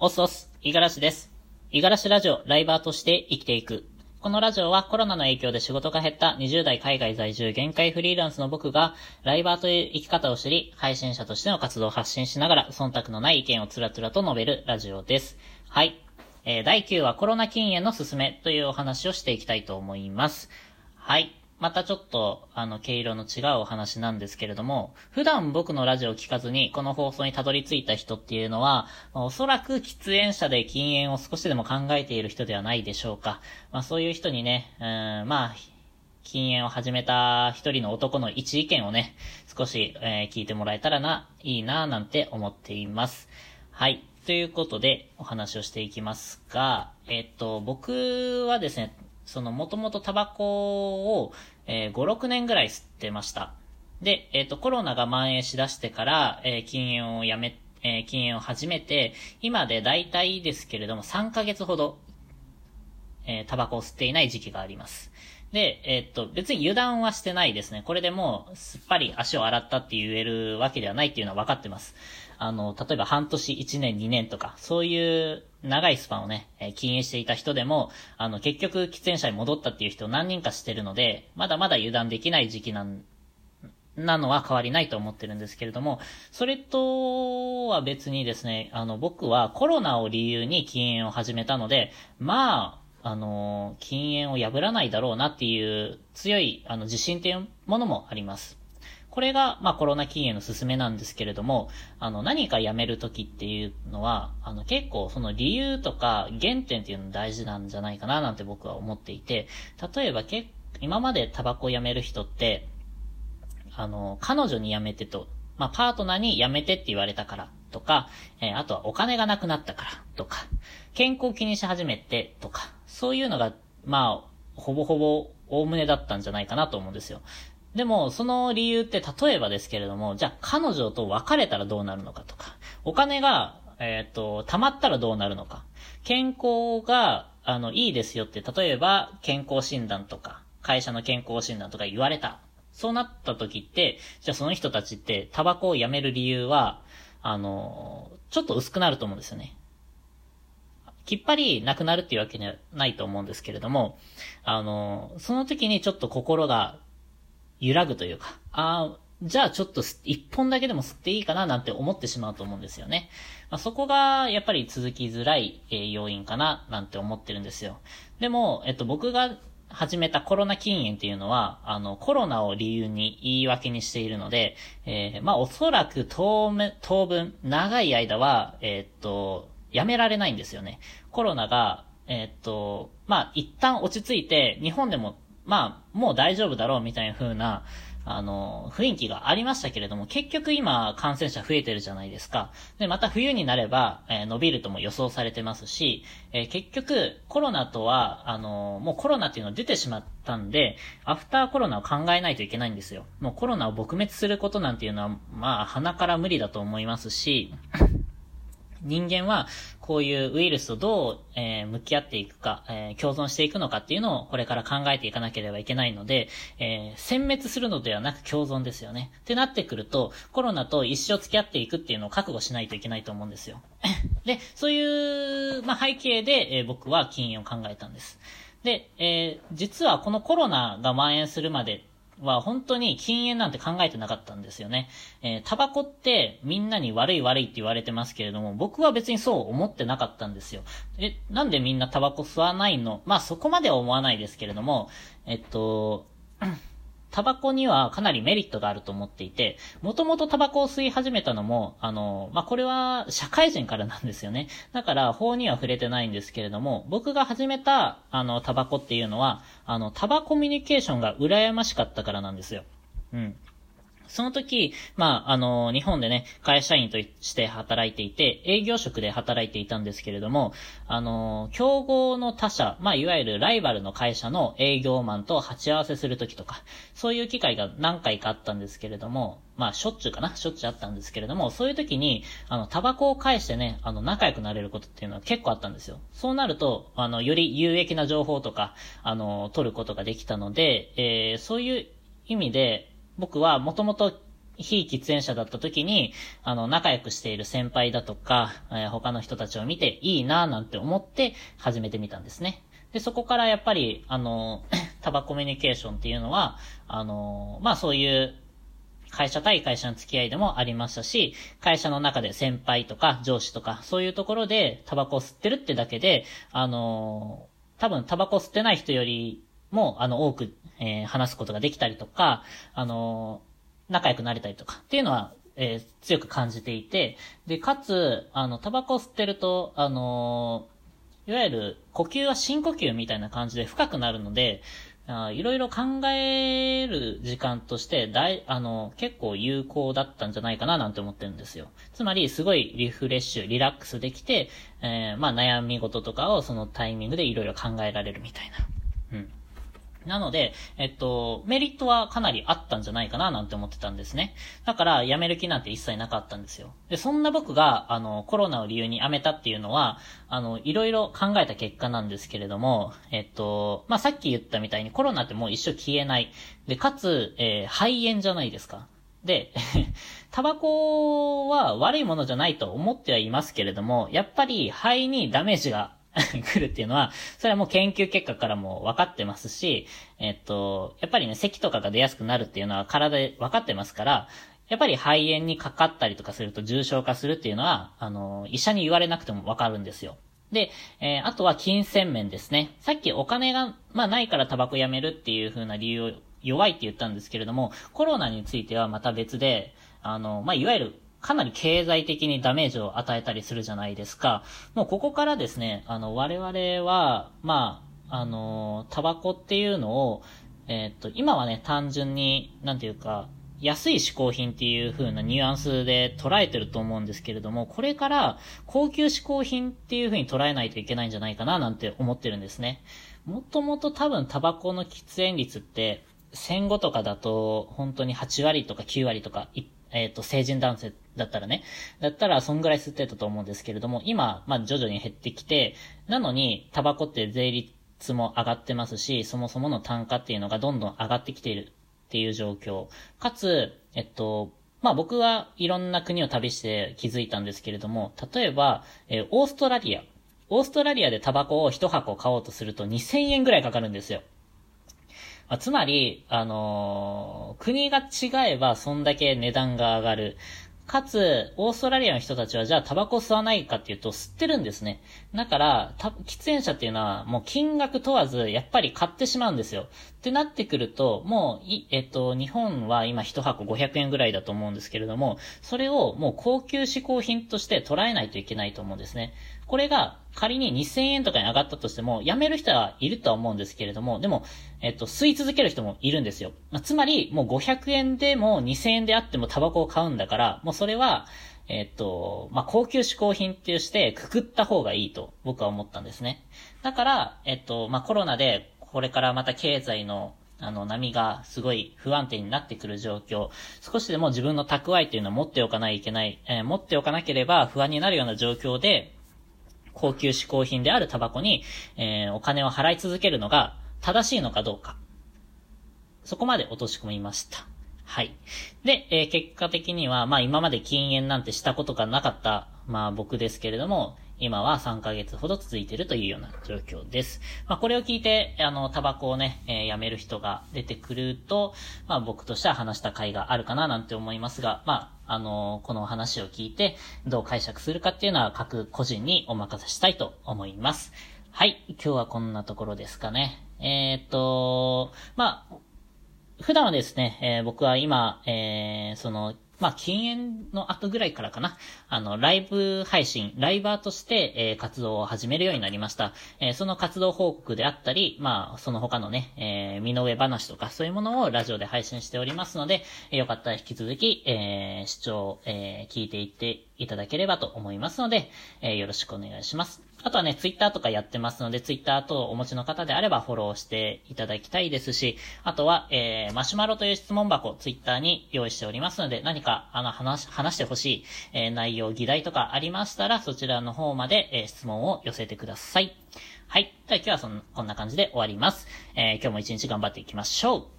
オスオス、イガラシです。イガラシラジオ、ライバーとして生きていく。このラジオはコロナの影響で仕事が減った20代海外在住限界フリーランスの僕が、ライバーという生き方を知り、配信者としての活動を発信しながら、忖度のない意見をつらつらと述べるラジオです。はい。えー、第9話コロナ禁煙のすすめというお話をしていきたいと思います。はい。またちょっと、あの、毛色の違うお話なんですけれども、普段僕のラジオを聞かずに、この放送にたどり着いた人っていうのは、まあおそらく喫煙者で禁煙を少しでも考えている人ではないでしょうか。まあそういう人にね、うん、まあ、禁煙を始めた一人の男の一意見をね、少し、えー聞いてもらえたらな、いいな、なんて思っています。はい。ということで、お話をしていきますが、えっと、僕はですね、その、もともとタバコを、えー5、6年ぐらい吸ってました。で、えっ、と、コロナが蔓延しだしてから、えー禁煙をやめ、えー禁煙を始めて、今で大体ですけれども、3ヶ月ほど、えータバコを吸っていない時期があります。で、えっと、別に油断はしてないですね。これでもう、すっぱり足を洗ったって言えるわけではないっていうのは分かってます。あの、例えば半年、1年、2年とか、そういう長いスパンをね、えー禁煙していた人でも、あの、結局、喫煙者に戻ったっていう人を何人かしてるので、まだまだ油断できない時期なんなのは変わりないと思ってるんですけれども、それとは別にですね、あの、僕はコロナを理由に禁煙を始めたので、まあ、あの、禁煙を破らないだろうなっていう強い、あの、自信っていうものもあります。これが、まあ、コロナ禁煙の勧めなんですけれども、あの、何かやめるときっていうのは、あの、結構その理由とか原点っていうの大事なんじゃないかななんて僕は思っていて、例えばけ今までタバコをやめる人って、あの、彼女に辞めてと、まあ、パートナーに辞めてって言われたからとか、えーあとはお金がなくなったからとか、健康を気にし始めてとか、そういうのが、まあ、ほぼほぼ、おおむねだったんじゃないかなと思うんですよ。でも、その理由って例えばですけれども、じゃあ彼女と別れたらどうなるのかとか、お金が、えっ、と、貯まったらどうなるのか、健康が、あの、いいですよって、例えば、健康診断とか、会社の健康診断とか言われた。そうなった時って、じゃあその人たちって、タバコをやめる理由は、あの、ちょっと薄くなると思うんですよね。きっぱりなくなるっていうわけにはないと思うんですけれども、あの、その時にちょっと心が揺らぐというか、ああ、じゃあちょっとす一本だけでも吸っていいかななんて思ってしまうと思うんですよね。まあ、そこがやっぱり続きづらい、えー要因かななんて思ってるんですよ。でも、えっと僕が始めたコロナ禁煙っていうのは、あの、コロナを理由に言い訳にしているので、えーまあおそらく当、当分、長い間は、えーっと、やめられないんですよね。コロナが、えーっと、まあ一旦落ち着いて、日本でも、まあもう大丈夫だろうみたいな風な、あの、雰囲気がありましたけれども、結局今感染者増えてるじゃないですか。で、また冬になれば、えー伸びるとも予想されてますし、えー結局コロナとは、あの、もうコロナっていうのは出てしまったんで、アフターコロナを考えないといけないんですよ。もうコロナを撲滅することなんていうのは、まあ、鼻から無理だと思いますし、人間はこういうウイルスとどう、えー向き合っていくか、えー共存していくのかっていうのをこれから考えていかなければいけないので、えー殲滅するのではなく共存ですよね。ってなってくると、コロナと一生付き合っていくっていうのを覚悟しないといけないと思うんですよ。で、そういう、まあ、背景で、えー僕は禁煙を考えたんです。で、えー実はこのコロナが蔓延するまでは本当に禁煙なんて考えてなかったんですよね。えータバコってみんなに悪い悪いって言われてますけれども、僕は別にそう思ってなかったんですよ。え、なんでみんなタバコ吸わないの？まあそこまでは思わないですけれども、えっと、タバコにはかなりメリットがあると思っていて、もともとタバコを吸い始めたのも、あの、まあ、これは社会人からなんですよね。だから法には触れてないんですけれども、僕が始めた、あの、タバコっていうのは、あの、タバコミュニケーションが羨ましかったからなんですよ。うん。その時、まあ、あの、日本でね、会社員として働いていて、営業職で働いていたんですけれども、あの、競合の他社、まあ、いわゆるライバルの会社の営業マンと鉢合わせする時とか、そういう機会が何回かあったんですけれども、まあ、しょっちゅうかなしょっちゅうあったんですけれども、そういう時に、あの、タバコを返してね、あの、仲良くなれることっていうのは結構あったんですよ。そうなると、あの、より有益な情報とか、あの、取ることができたので、えーそういう意味で、僕はもともと、非喫煙者だった時に、あの、仲良くしている先輩だとか、えー、他の人たちを見ていいなぁなんて思って始めてみたんですね。で、そこからやっぱり、あの、タバコミュニケーションっていうのは、あの、まあそういう会社対会社の付き合いでもありましたし、会社の中で先輩とか上司とか、そういうところでタバコを吸ってるってだけで、あの、多分タバコ吸ってない人よりも、あの、多く、えー、話すことができたりとか、あの、仲良くなれたりとかっていうのは、えー、強く感じていて、で、かつ、あの、タバコ吸ってると、あのいわゆる呼吸は深呼吸みたいな感じで深くなるので、いろいろ考える時間として大、あの、結構有効だったんじゃないかななんて思ってるんですよ。つまり、すごいリフレッシュ、リラックスできて、えー、まあ悩み事とかをそのタイミングでいろいろ考えられるみたいな。うん。なので、えっと、メリットはかなりあったんじゃないかななんて思ってたんですね。だから、辞める気なんて一切なかったんですよ。で、そんな僕が、あの、コロナを理由に辞めたっていうのは、あの、いろいろ考えた結果なんですけれども、えっと、まあ、さっき言ったみたいにコロナってもう一生消えない。で、かつ、えー、肺炎じゃないですか。で、タバコは悪いものじゃないと思ってはいますけれども、やっぱり肺にダメージが 来るっていうのは、それはもう研究結果からも分かってますし、えっと、やっぱりね、咳とかが出やすくなるっていうのは体で分かってますから、やっぱり肺炎にかかったりとかすると重症化するっていうのは、あの、医者に言われなくても分かるんですよ。で、えー、あとは金銭面ですね。さっきお金が、まあないからタバコやめるっていう風な理由を弱いって言ったんですけれども、コロナについてはまた別で、あの、まあいわゆるかなり経済的にダメージを与えたりするじゃないですか。もうここからですね、あの、我々は、まあ、あの、タバコっていうのを、えー、っと、今はね、単純に、なんていうか、安い嗜好品っていう風なニュアンスで捉えてると思うんですけれども、これから高級嗜好品っていう風に捉えないといけないんじゃないかななんて思ってるんですね。もともと多分タバコの喫煙率って戦後とかだと本当に8割とか9割とかえっ、ー、と、成人男性だったらね。だったら、そんぐらい吸ってたと思うんですけれども、今、まあ、徐々に減ってきて、なのに、タバコって税率も上がってますし、そもそもの単価っていうのがどんどん上がってきているっていう状況。かつ、えっと、まあ僕はいろんな国を旅して気づいたんですけれども、例えば、えー、オーストラリア。オーストラリアでタバコを一箱買おうとすると2000円ぐらいかかるんですよ。まあ、つまり、あのー、国が違えばそんだけ値段が上がる。かつ、オーストラリアの人たちはじゃあタバコ吸わないかっていうと吸ってるんですね。だから、喫煙者っていうのはもう金額問わずやっぱり買ってしまうんですよ。ってなってくると、もう、えっと、日本は今一箱500円ぐらいだと思うんですけれども、それをもう高級嗜好品として捉えないといけないと思うんですね。これが仮に2000円とかに上がったとしても、辞める人はいるとは思うんですけれども、でも、えっと、吸い続ける人もいるんですよ。まあ、つまり、もう500円でも2000円であってもタバコを買うんだから、もうそれは、えっと、まあ、高級嗜好品っていうしてくくった方がいいと僕は思ったんですね。だから、えっと、まあ、コロナでこれからまた経済のあの、波がすごい不安定になってくる状況、少しでも自分の蓄えっていうのを持っておかないといけない、えー、持っておかなければ不安になるような状況で、高級嗜好品であるタバコに、えー、お金を払い続けるのが正しいのかどうか。そこまで落とし込みました。はい。で、えー、結果的には、まあ今まで禁煙なんてしたことがなかった、まあ僕ですけれども、今は3ヶ月ほど続いているというような状況です。まあこれを聞いて、あの、タバコをね、えー、やめる人が出てくると、まあ僕としては話した回があるかななんて思いますが、まああの、この話を聞いて、どう解釈するかっていうのは各個人にお任せしたいと思います。はい。今日はこんなところですかね。えー、っと、まあ、普段はですね、えー、僕は今、えー、その、まあ、禁煙の後ぐらいからかな。あの、ライブ配信、ライバーとして、えー、活動を始めるようになりました。えー、その活動報告であったり、まあ、その他のね、えー、身の上話とかそういうものをラジオで配信しておりますので、えー、よかったら引き続き、えー、視聴、えー、聞いていっていただければと思いますので、えー、よろしくお願いします。あとはね、ツイッターとかやってますので、ツイッター等お持ちの方であればフォローしていただきたいですし、あとは、えー、マシュマロという質問箱、ツイッターに用意しておりますので、何か、あの、話、話してほしい、えー、内容、議題とかありましたら、そちらの方まで、えー、質問を寄せてください。はい。では今日はそんこんな感じで終わります。えー、今日も一日頑張っていきましょう。